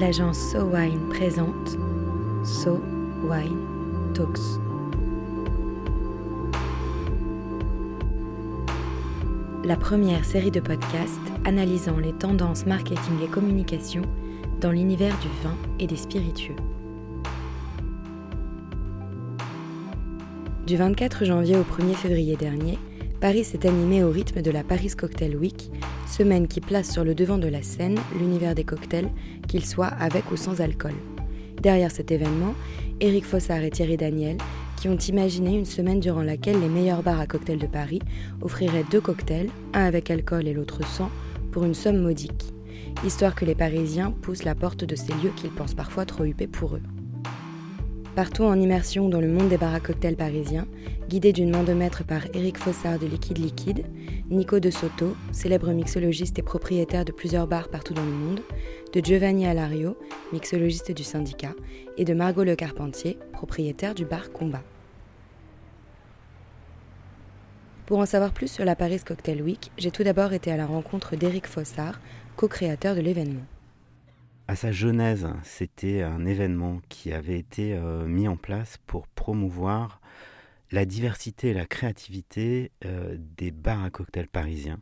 l'agence So Wine présente So Wine Talks. La première série de podcasts analysant les tendances marketing et communication dans l'univers du vin et des spiritueux. Du 24 janvier au 1er février dernier, Paris s'est animé au rythme de la Paris Cocktail Week, semaine qui place sur le devant de la scène l'univers des cocktails, qu'ils soient avec ou sans alcool. Derrière cet événement, Eric Fossard et Thierry Daniel, qui ont imaginé une semaine durant laquelle les meilleurs bars à cocktails de Paris offriraient deux cocktails, un avec alcool et l'autre sans, pour une somme modique, histoire que les Parisiens poussent la porte de ces lieux qu'ils pensent parfois trop huppés pour eux. Partout en immersion dans le monde des bars à cocktails parisiens, guidé d'une main de maître par Eric Fossard de Liquide Liquide, Nico de Soto, célèbre mixologiste et propriétaire de plusieurs bars partout dans le monde, de Giovanni Alario, mixologiste du syndicat, et de Margot Le Carpentier, propriétaire du bar Combat. Pour en savoir plus sur la Paris Cocktail Week, j'ai tout d'abord été à la rencontre d'Eric Fossard, co-créateur de l'événement à sa genèse, c'était un événement qui avait été euh, mis en place pour promouvoir la diversité et la créativité euh, des bars à cocktails parisiens.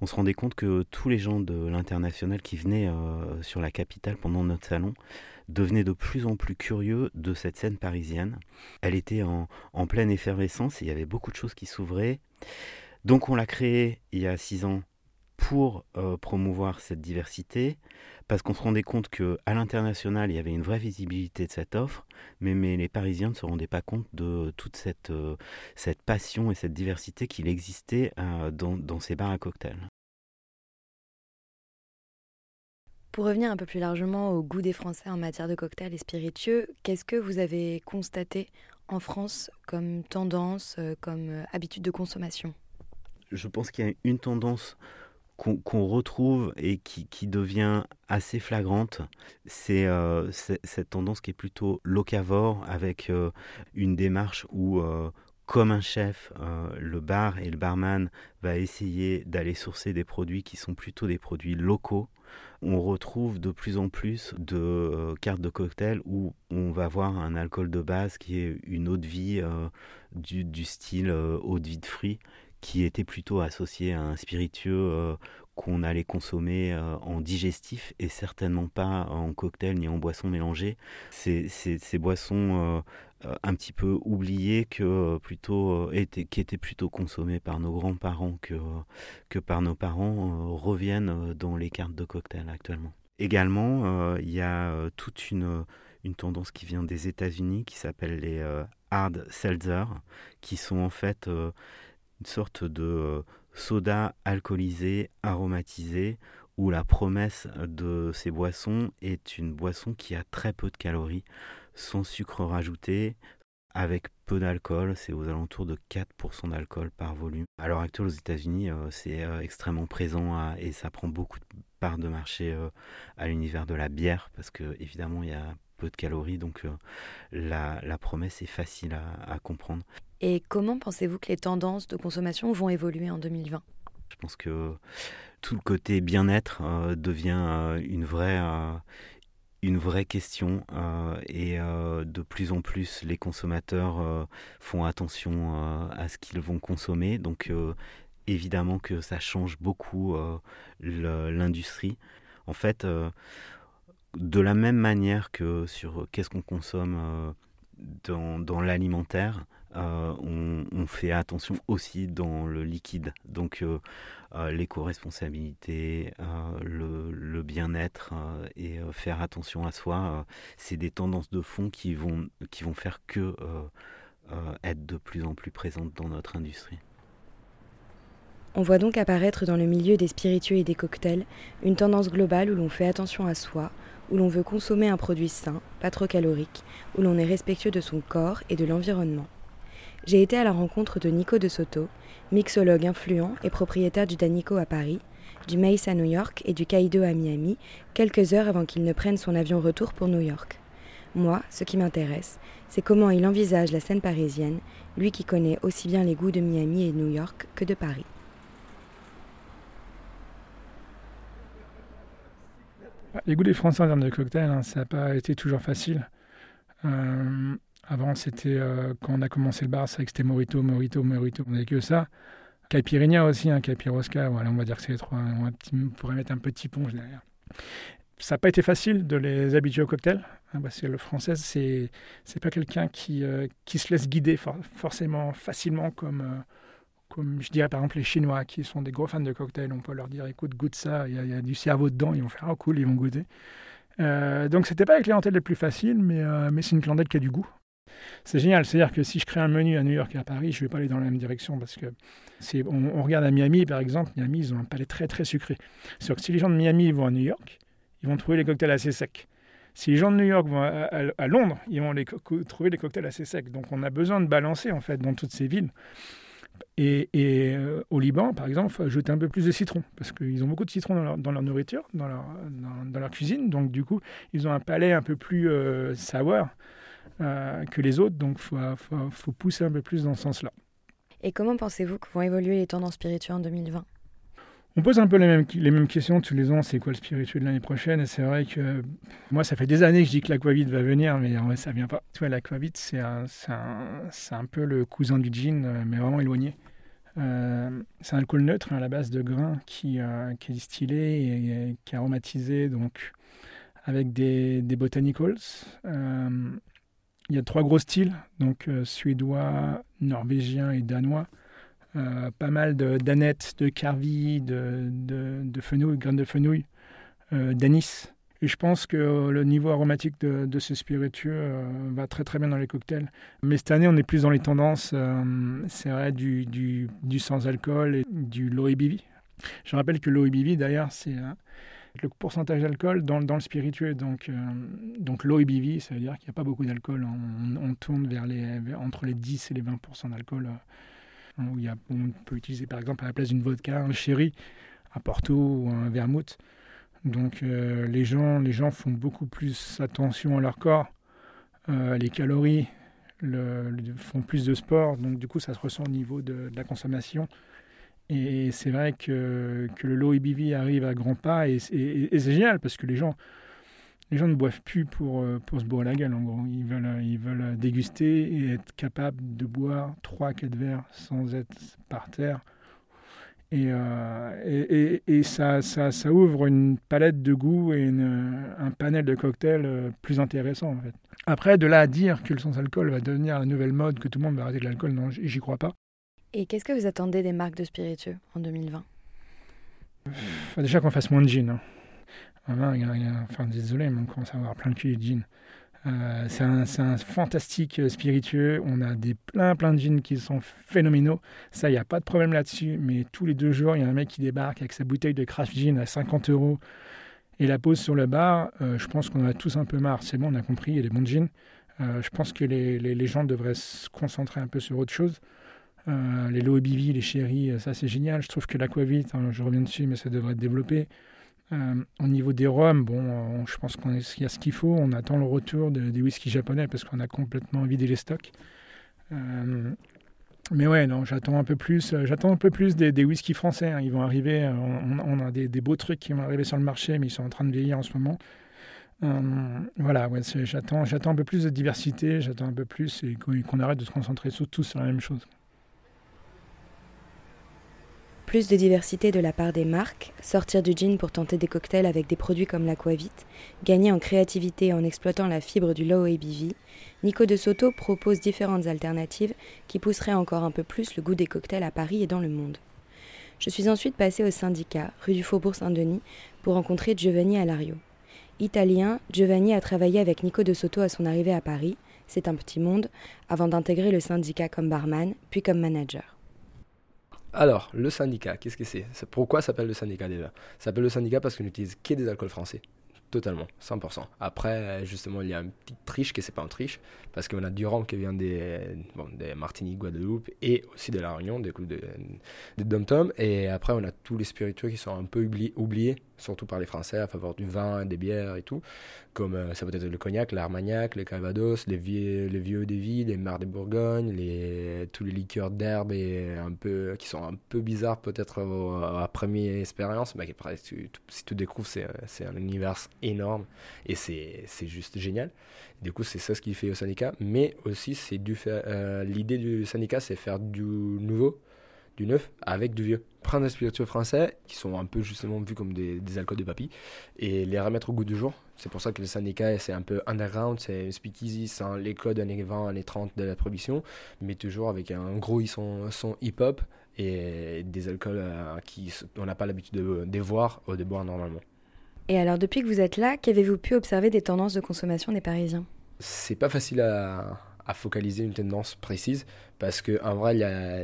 On se rendait compte que tous les gens de l'international qui venaient euh, sur la capitale pendant notre salon devenaient de plus en plus curieux de cette scène parisienne. Elle était en, en pleine effervescence et il y avait beaucoup de choses qui s'ouvraient. Donc on l'a créée il y a six ans pour promouvoir cette diversité, parce qu'on se rendait compte qu'à l'international, il y avait une vraie visibilité de cette offre, mais, mais les Parisiens ne se rendaient pas compte de toute cette, euh, cette passion et cette diversité qu'il existait euh, dans, dans ces bars à cocktails. Pour revenir un peu plus largement au goût des Français en matière de cocktails et spiritueux, qu'est-ce que vous avez constaté en France comme tendance, euh, comme habitude de consommation? Je pense qu'il y a une tendance qu'on retrouve et qui, devient assez flagrante, c'est euh, cette tendance qui est plutôt locavore avec euh, une démarche où, euh, comme un chef, le bar et le barman va essayer d'aller sourcer des produits qui sont plutôt des produits locaux. On retrouve de plus en plus de cartes de cocktail où on va voir un alcool de base qui est une eau de vie du, du, style eau de vie de fruits qui était plutôt associé à un spiritueux euh, qu'on allait consommer euh, en digestif et certainement pas en cocktail ni en boisson mélangée. C'est ces boissons euh, un petit peu oubliées que plutôt étaient, qui étaient plutôt consommées par nos grands-parents que, que par nos parents reviennent dans les cartes de cocktail actuellement. Également, il y a toute une, une tendance qui vient des États-Unis qui s'appelle les hard seltzer, qui sont en fait sorte de euh, soda alcoolisé, aromatisé, où la promesse de ces boissons est une boisson qui a très peu de calories, sans sucre rajouté, avec peu d'alcool, c'est aux alentours de 4% d'alcool par volume. À l'heure actuelle aux États-Unis, euh, c'est euh, extrêmement présent et ça prend beaucoup de part de marché à l'univers de la bière parce que évidemment il y a peu de calories donc la, promesse est facile à comprendre. Et comment pensez-vous que les tendances de consommation vont évoluer en 2020 Je pense que tout le côté bien-être euh, devient euh, une vraie euh, une vraie question et de plus en plus les consommateurs font attention à ce qu'ils vont consommer. Donc évidemment que ça change beaucoup l'industrie. En fait, de la même manière que sur qu'est-ce qu'on consomme dans, dans l'alimentaire, euh, on, fait attention aussi dans le liquide. Donc euh, euh, l'éco-responsabilité, le, bien-être et faire attention à soi, c'est des tendances de fond qui vont, qui vont faire que être de plus en plus présentes dans notre industrie. On voit donc apparaître dans le milieu des spiritueux et des cocktails une tendance globale où l'on fait attention à soi, où l'on veut consommer un produit sain, pas trop calorique, où l'on est respectueux de son corps et de l'environnement j'ai été à la rencontre de Nico de Soto, mixologue influent et propriétaire du Danico à Paris, du Mace à New York et du Kaido à Miami, quelques heures avant qu'il ne prenne son avion retour pour New York. Moi, ce qui m'intéresse, c'est comment il envisage la scène parisienne, lui qui connaît aussi bien les goûts de Miami et New York que de Paris. Les goûts des Français en termes de cocktails, hein, ça n'a pas été toujours facile. Euh, avant, c'était quand on a commencé le bar, c'est c'était Morito, Morito, Morito. On n'avait que ça. Caipirinha aussi, hein, Caipirosca. Voilà, on va dire que c'est les trois. On, pourrait mettre un petit ponge derrière. Ça n'a pas été facile de les habituer au cocktail. Hein, parce que le français, c'est c'est pas quelqu'un qui, qui se laisse guider forcément facilement comme comme je dirais par exemple les Chinois qui sont des gros fans de cocktails, on peut leur dire écoute, goûte ça, il y, a, du cerveau dedans, ils vont faire oh cool, ils vont goûter. Euh, donc c'était pas la clientèle la plus facile, mais, euh, mais c'est une clientèle qui a du goût. C'est génial, c'est-à-dire que si je crée un menu à New York et à Paris, je ne vais pas aller dans la même direction parce que on, regarde à Miami par exemple, Miami ils ont un palais très très sucré. C'est que si les gens de Miami vont à New York, ils vont trouver les cocktails assez secs. Si les gens de New York vont à, Londres, ils vont trouver les cocktails assez secs. Donc on a besoin de balancer en fait dans toutes ces villes. Et, euh, au Liban, par exemple, ajouter un peu plus de citron, parce qu'ils ont beaucoup de citron dans leur, nourriture, dans leur, cuisine. Donc, du coup, ils ont un palais un peu plus euh, euh, que les autres. Donc, il faut, faut, pousser un peu plus dans ce sens-là. Et comment pensez-vous que vont évoluer les tendances spirituelles en 2020 on pose un peu les mêmes, les mêmes questions tous les ans, c'est quoi le spirituel de l'année prochaine? Et c'est vrai que moi, ça fait des années que je dis que l'aquavite va venir, mais en vrai, ça vient pas. Tu vois, l'aquavite, c'est un, un, un, peu le cousin du gin, euh, mais vraiment éloigné. Euh, c'est un alcool neutre hein, à la base de grains qui, euh, qui est distillé et, qui est aromatisé donc, avec des, des botanicals. il y a trois gros styles, donc suédois, norvégien et danois. Euh, pas mal d'aneth, de, carvi, de, de, de, fenouil, graines de fenouil, euh, d'anis. Et je pense que le niveau aromatique de, de ce spiritueux euh, va très très bien dans les cocktails. Mais cette année, on est plus dans les tendances, c'est vrai, du, du, sans-alcool et du low ABV. Je rappelle que low ABV, d'ailleurs, c'est le pourcentage d'alcool dans, dans, le spiritueux. Donc, donc low ABV, ça veut dire qu'il n'y a pas beaucoup d'alcool. On, on, tourne vers les, entre les 10 et les 20% d'alcool on peut utiliser par exemple à la place d'une vodka un sherry, un porto ou un vermouth. Donc euh, les, gens, les gens font beaucoup plus attention à leur corps, euh, les calories, font plus de sport, donc du coup ça se ressent au niveau de, la consommation. Et c'est vrai que, que, le low EBV arrive à grands pas et c'est génial parce que les gens, les gens ne boivent plus pour, euh, pour se boire la gueule, en gros. Ils veulent, euh, ils veulent déguster et être capables de boire 3-4 verres sans être par terre. Et, euh, et, et, ça, ça, ça, ouvre une palette de goûts et un panel de cocktails plus intéressant, en fait. Après, de là à dire que le sans-alcool va devenir la nouvelle mode, que tout le monde va arrêter de l'alcool, non, j'y crois pas. Et qu'est-ce que vous attendez des marques de spiritueux en 2020 Déjà qu'on fasse moins de gin. Hein. Enfin, enfin, désolé, on commence à avoir plein de cul de jeans. Euh, c'est un, un, fantastique euh, spiritueux. On a des plein plein de jeans qui sont phénoménaux. Ça, il n'y a pas de problème là-dessus. Mais tous les deux jours, il y a un mec qui débarque avec sa bouteille de craft gin à 50 euros et la pose sur le bar. Euh, je pense qu'on a tous un peu marre. C'est bon, on a compris, il y a des bons jeans. je pense que les, les, les, gens devraient se concentrer un peu sur autre chose. les low ABV, les chéris, ça c'est génial. Je trouve que l'aquavit, hein, je reviens dessus, mais ça devrait être développé. Euh, au niveau des rhums, bon, euh, je pense qu'il y a ce qu'il faut. On attend le retour des whisky japonais parce qu'on a complètement vidé les stocks. Euh, mais ouais, non, j'attends un peu plus. J'attends un peu plus des, des whisky français. Hein. Ils vont arriver. On, a des, beaux trucs qui vont arriver sur le marché, mais ils sont en train de vieillir en ce moment. voilà, j'attends, j'attends un peu plus de diversité. J'attends un peu plus et qu'on arrête de se concentrer sur tous sur la même chose plus de diversité de la part des marques, sortir du gin pour tenter des cocktails avec des produits comme l'aquavit, gagner en créativité en exploitant la fibre du low ABV, Nico de Soto propose différentes alternatives qui pousseraient encore un peu plus le goût des cocktails à Paris et dans le monde. Je suis ensuite passé au syndicat, rue du Faubourg Saint-Denis, pour rencontrer Giovanni Alario. Italien, Giovanni a travaillé avec Nico de Soto à son arrivée à Paris, c'est un petit monde, avant d'intégrer le syndicat comme barman, puis comme manager. Alors, le syndicat, qu'est-ce que c'est? Pourquoi s'appelle le syndicat déjà? Ça s'appelle le syndicat parce qu'on n'utilise que des alcools français. Totalement, 100%. Après, justement, il y a une petite triche qui c'est pas une triche, parce qu'on a du rhum qui vient des, bon, des Martinique, Guadeloupe et aussi de la Réunion, des coups de, de Dom-Tom. Et après, on a tous les spiritueux qui sont un peu oubliés, surtout par les Français, à faveur du vin, des bières et tout. comme euh, ça peut être le cognac, l'armagnac, le calvados, les vieux, les vieux de vie, les mares de Bourgogne, les, tous les liqueurs d'herbe et un peu, qui sont un peu bizarres peut-être à première expérience, mais après, si tu découvres, c'est un univers énorme et c'est juste génial. Du coup, c'est ça ce qui fait au syndicat, mais aussi c'est euh, l'idée du syndicat, c'est faire du nouveau du neuf avec du vieux. Prendre des spiritueux français qui sont un peu justement vus comme des, alcools de papy et les remettre au goût du jour. C'est pour ça que le syndicat c'est un peu underground, c'est speakeasy sans les codes années 20, années 30 de la prohibition, mais toujours avec un gros son, son hip-hop et des alcools euh, qui on n'a pas l'habitude de, de, voir ou de boire normalement. Et alors depuis que vous êtes là, qu'avez-vous pu observer des tendances de consommation des Parisiens? C'est pas facile à, à focaliser une tendance précise parce que en vrai,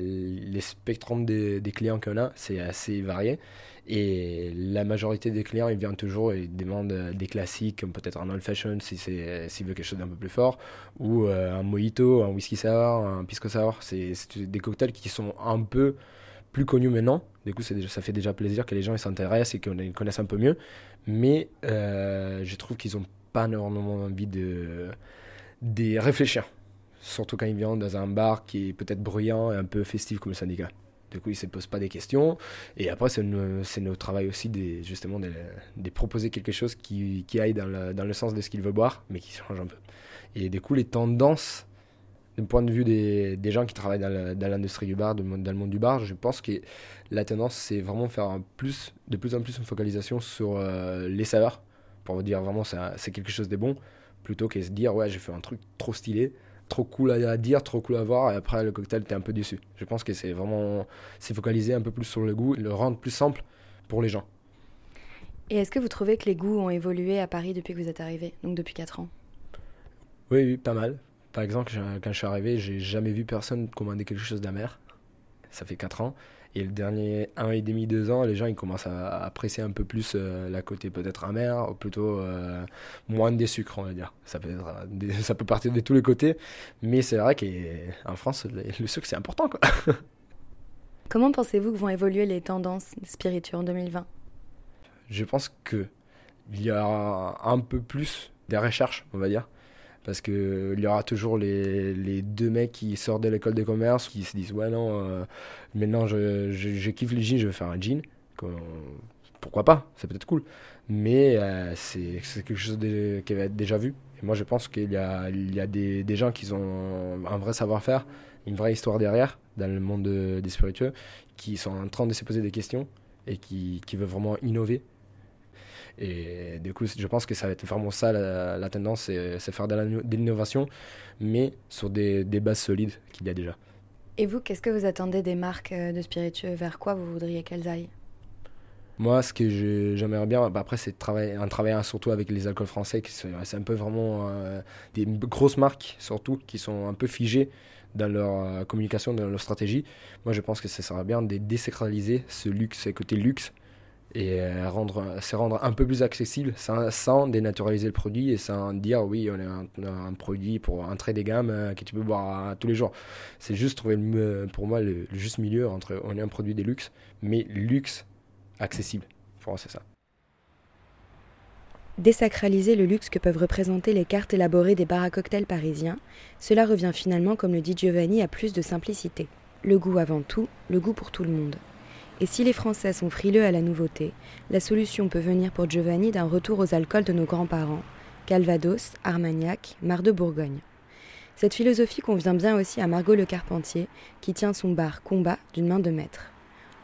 les spectrums des, des clients qu'on a, c'est assez varié. Et la majorité des clients, ils viennent toujours et demandent des classiques, comme peut-être un old fashion si c'est s'ils veulent quelque chose d'un peu plus fort, ou euh, un mojito, un whisky sour, un pisco sour. C'est des cocktails qui sont un peu plus connus maintenant. Du coup, déjà, ça fait déjà plaisir que les gens s'intéressent et qu'ils connaissent un peu mieux. Mais euh, je trouve qu'ils n'ont pas énormément envie de, de réfléchir surtout quand ils viennent dans un bar qui est peut-être bruyant et un peu festif comme le syndicat. Du coup, ils ne se posent pas des questions. Et après, c'est notre travail aussi justement de, proposer quelque chose qui, qui aille dans le, dans le, sens de ce qu'ils veulent boire, mais qui change un peu. Et du coup, les tendances, du point de vue des, des gens qui travaillent dans l'industrie du bar, dans le monde du bar, je pense que la tendance, c'est vraiment faire plus, de plus en plus une focalisation sur euh, les saveurs, pour vous dire vraiment c'est quelque chose de bon, plutôt que se dire, ouais, j'ai fait un truc trop stylé, trop cool à, dire, trop cool à voir, et après le cocktail, t'es un peu déçu. Je pense que c'est vraiment, c'est focaliser un peu plus sur le goût, le rendre plus simple pour les gens. Et est-ce que vous trouvez que les goûts ont évolué à Paris depuis que vous êtes arrivé, donc depuis 4 ans? Oui, oui, pas mal. Par exemple, quand je suis arrivé, j'ai jamais vu personne commander quelque chose d'amer. Ça fait 4 ans. Et le dernier un et demi, deux ans, les gens ils commencent à apprécier un peu plus euh, la côté peut-être amer, ou plutôt euh, moins des sucres, on va dire. Ça peut, être, ça peut partir de tous les côtés, mais c'est vrai qu'en France, le, sucre c'est important. Quoi. Comment pensez-vous que vont évoluer les tendances spirituelles en 2020 Je pense qu'il y a un peu plus des recherches, on va dire parce qu'il y aura toujours les, deux mecs qui sortent de l'école de commerce qui se disent ouais non euh, maintenant je, je, kiffe les jeans je vais faire un jean. Pourquoi pas c'est peut-être cool. Mais euh, c'est quelque chose qui va être déjà vu. Et moi je pense qu'il y a, il y a des, des, gens qui ont un vrai savoir-faire une vraie histoire derrière dans le monde des spiritueux qui sont en train de se poser des questions et qui, qui veulent vraiment innover et du coup, je pense que ça va être vraiment ça la, tendance, c'est faire de l'innovation, mais sur des, des bases solides qu'il y a déjà. Et vous, qu'est-ce que vous attendez des marques euh, de spiritueux? Vers quoi vous voudriez qu'elles aillent? Moi, ce que j'aimerais bien, bah après, c'est travailler, un travail surtout avec les alcools français, c'est un peu vraiment euh, des grosses marques, surtout, qui sont un peu figées dans leur euh, communication, dans leur stratégie. Moi, je pense que ça serait bien de désacraliser ce luxe, ce côté luxe, et euh, rendre, c'est rendre un peu plus accessible sans, dénaturaliser le produit et sans dire oui, on est un, produit pour un trait des gammes euh, que tu peux boire tous les jours. C'est juste trouver pour moi le, juste milieu entre on est un produit de luxe, mais luxe accessible. Pour moi, c'est ça. Désacraliser le luxe que peuvent représenter les cartes élaborées des bars à cocktails parisiens, cela revient finalement, comme le dit Giovanni, à plus de simplicité. Le goût avant tout, le goût pour tout le monde. Et si les Français sont frileux à la nouveauté, la solution peut venir pour Giovanni d'un retour aux alcools de nos grands-parents, Calvados, Armagnac, Mar de Bourgogne. Cette philosophie convient bien aussi à Margot Le Carpentier, qui tient son bar Combat d'une main de maître.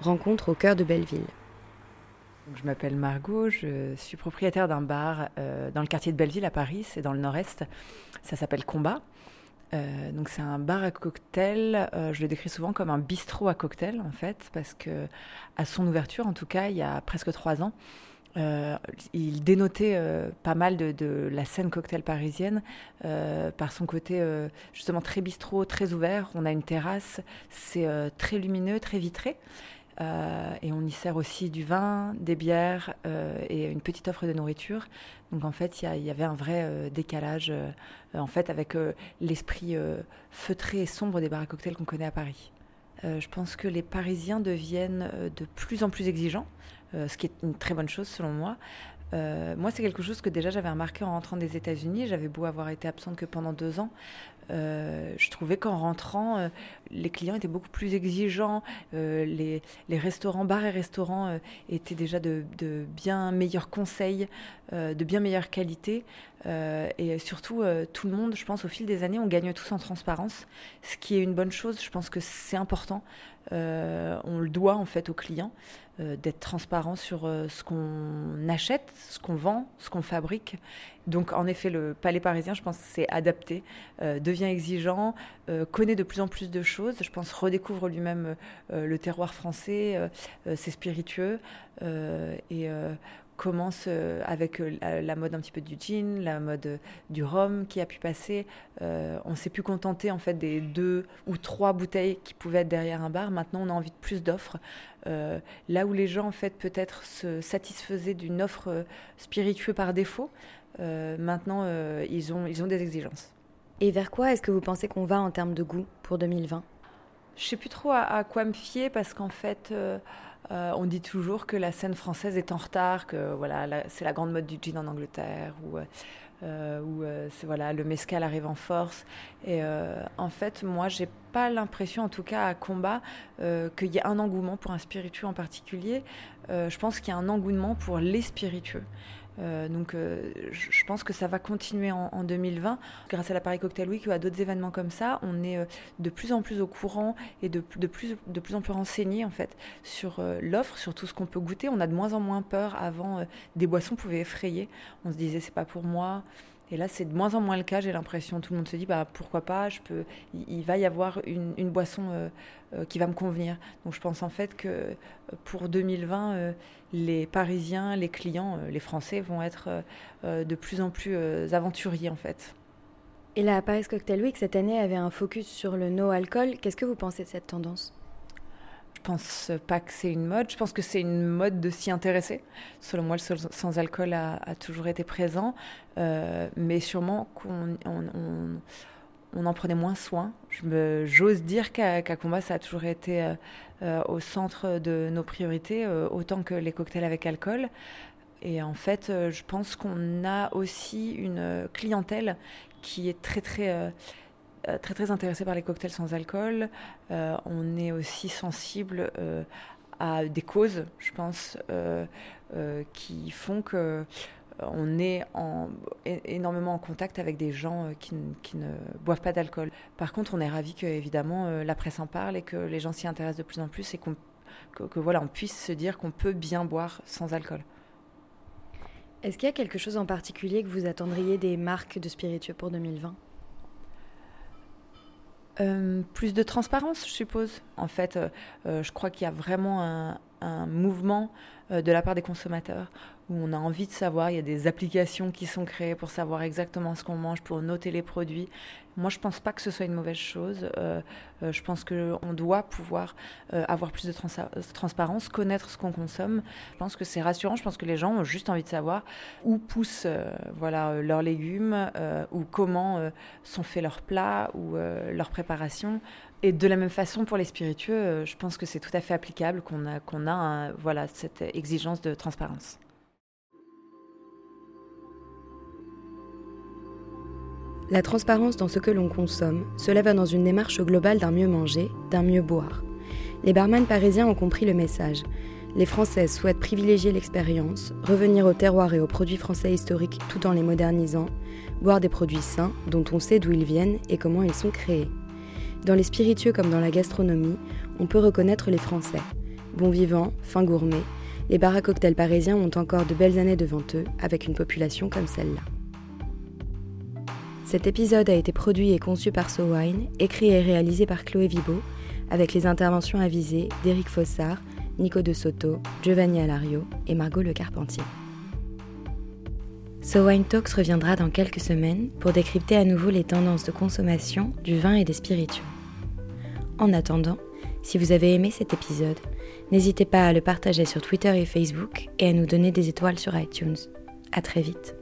Rencontre au cœur de Belleville. Je m'appelle Margot, je suis propriétaire d'un bar euh, dans le quartier de Belleville à Paris, c'est dans le nord-est. Ça s'appelle Combat. Euh, c'est un bar à cocktail. Euh, je le décris souvent comme un bistrot à cocktail en fait, parce que à son ouverture, en tout cas, il y a presque trois ans, euh, il dénotait pas mal de, la scène cocktail parisienne par son côté justement très bistrot, très ouvert. On a une terrasse, c'est très lumineux, très vitré. Euh, et on y sert aussi du vin, des bières euh, et une petite offre de nourriture. Donc en fait, il y, avait un vrai euh, décalage en fait avec l'esprit feutré et sombre des bars à cocktails qu'on connaît à Paris. je pense que les Parisiens deviennent de plus en plus exigeants, ce qui est une très bonne chose selon moi. Moi, c'est quelque chose que déjà j'avais remarqué en rentrant des États-Unis. J'avais beau avoir été absente que pendant deux ans. Euh, je trouvais qu'en rentrant, euh, les clients étaient beaucoup plus exigeants. Euh, les, restaurants, bars et restaurants étaient déjà de, bien meilleurs conseils, de bien meilleure qualité. et surtout, tout le monde, je pense, au fil des années, on gagne tous en transparence, ce qui est une bonne chose. Je pense que c'est important. On le doit en fait aux clients. Euh, d'être transparent sur euh, ce qu'on achète, ce qu'on vend, ce qu'on fabrique. Donc en effet, le palais parisien, je pense, c'est adapté, euh, devient exigeant, connaît de plus en plus de choses. Je pense redécouvre lui-même le terroir français, c'est spiritueux et commence avec la mode un petit peu du gin, la mode du rhum qui a pu passer. on s'est pu contenter en fait des deux ou trois bouteilles qui pouvaient être derrière un bar. Maintenant, on a envie de plus d'offres. Euh, là où les gens, en fait, peut-être se satisfaisaient d'une offre euh, spiritueuse par défaut, euh, maintenant, ils, ont, ils ont des exigences. Et vers quoi est-ce que vous pensez qu'on va en termes de goût pour 2020 Je sais plus trop à, quoi me fier parce qu'en fait, on dit toujours que la scène française est en retard, que voilà, c'est la grande mode du gin en Angleterre ou euh, euh, voilà le mescal arrive en force. Et euh, en fait, moi, j'ai pas l'impression, en tout cas à combat, qu'il y ait un engouement pour un spiritueux en particulier. je pense qu'il y a un engouement pour les spiritueux. Euh, donc euh, je pense que ça va continuer en, 2020. Grâce à la Paris Cocktail Week ou à d'autres événements comme ça, on est euh, de plus en plus au courant et de, plus, plus en plus renseigné en fait sur l'offre, sur tout ce qu'on peut goûter. On a de moins en moins peur. Avant, des boissons pouvaient effrayer. On se disait c'est pas pour moi. Et là, c'est de moins en moins le cas, j'ai l'impression. Tout le monde se dit, bah, pourquoi pas, je peux... il, va y avoir une, une boisson euh, euh, qui va me convenir. Donc je pense en fait que euh, pour 2020, les Parisiens, les clients, les Français vont être de plus en plus aventuriers en fait. Et la Paris Cocktail Week, cette année, avait un focus sur le no-alcool. Qu'est-ce que vous pensez de cette tendance? Pense pas que c'est une mode. Je pense que c'est une mode de s'y intéresser. Selon moi, le sans-alcool a, toujours été présent, euh, mais sûrement qu'on on, en prenait moins soin. J'ose dire qu'à Combat, ça a toujours été euh, euh, au centre de nos priorités, autant que les cocktails avec alcool. Et en fait, je pense qu'on a aussi une clientèle qui est très très très très intéressé par les cocktails sans alcool. Euh, on est aussi sensible euh, à des causes, je pense, qui font que on est en, énormément en contact avec des gens qui, ne boivent pas d'alcool. Par contre, on est ravi que évidemment la presse en parle et que les gens s'y intéressent de plus en plus et qu'on que, voilà, on puisse se dire qu'on peut bien boire sans alcool. Est-ce qu'il y a quelque chose en particulier que vous attendriez des marques de spiritueux pour 2020 euh, plus de transparence, je suppose. En fait, euh, euh, je crois qu'il y a vraiment un, un mouvement de la part des consommateurs où on a envie de savoir. Il y a des applications qui sont créées pour savoir exactement ce qu'on mange, pour noter les produits. Moi, je ne pense pas que ce soit une mauvaise chose. Euh, euh, je pense qu'on doit pouvoir euh, avoir plus de transparence, connaître ce qu'on consomme. Je pense que c'est rassurant. Je pense que les gens ont juste envie de savoir où poussent voilà, leurs légumes, ou comment sont faits leurs plats, ou leur préparation. Et de la même façon, pour les spiritueux, je pense que c'est tout à fait applicable qu'on a, a voilà, cette exigence de transparence. La transparence dans ce que l'on consomme, cela va dans une démarche globale d'un mieux manger, d'un mieux boire. Les barman parisiens ont compris le message. Les Français souhaitent privilégier l'expérience, revenir au terroir et aux produits français historiques tout en les modernisant, boire des produits sains dont on sait d'où ils viennent et comment ils sont créés. Dans les spiritueux comme dans la gastronomie, on peut reconnaître les Français. Bons vivants, fins gourmets, les bars à cocktails parisiens ont encore de belles années devant eux avec une population comme celle-là. Cet épisode a été produit et conçu par SoWine, écrit et réalisé par Chloé Vibo, avec les interventions avisées d'Éric Fossard, Nico de Soto, Giovanni Alario et Margot Le Carpentier. SoWine Talks reviendra dans quelques semaines pour décrypter à nouveau les tendances de consommation du vin et des spiritueux. En attendant, si vous avez aimé cet épisode, n'hésitez pas à le partager sur Twitter et Facebook et à nous donner des étoiles sur iTunes. À très vite.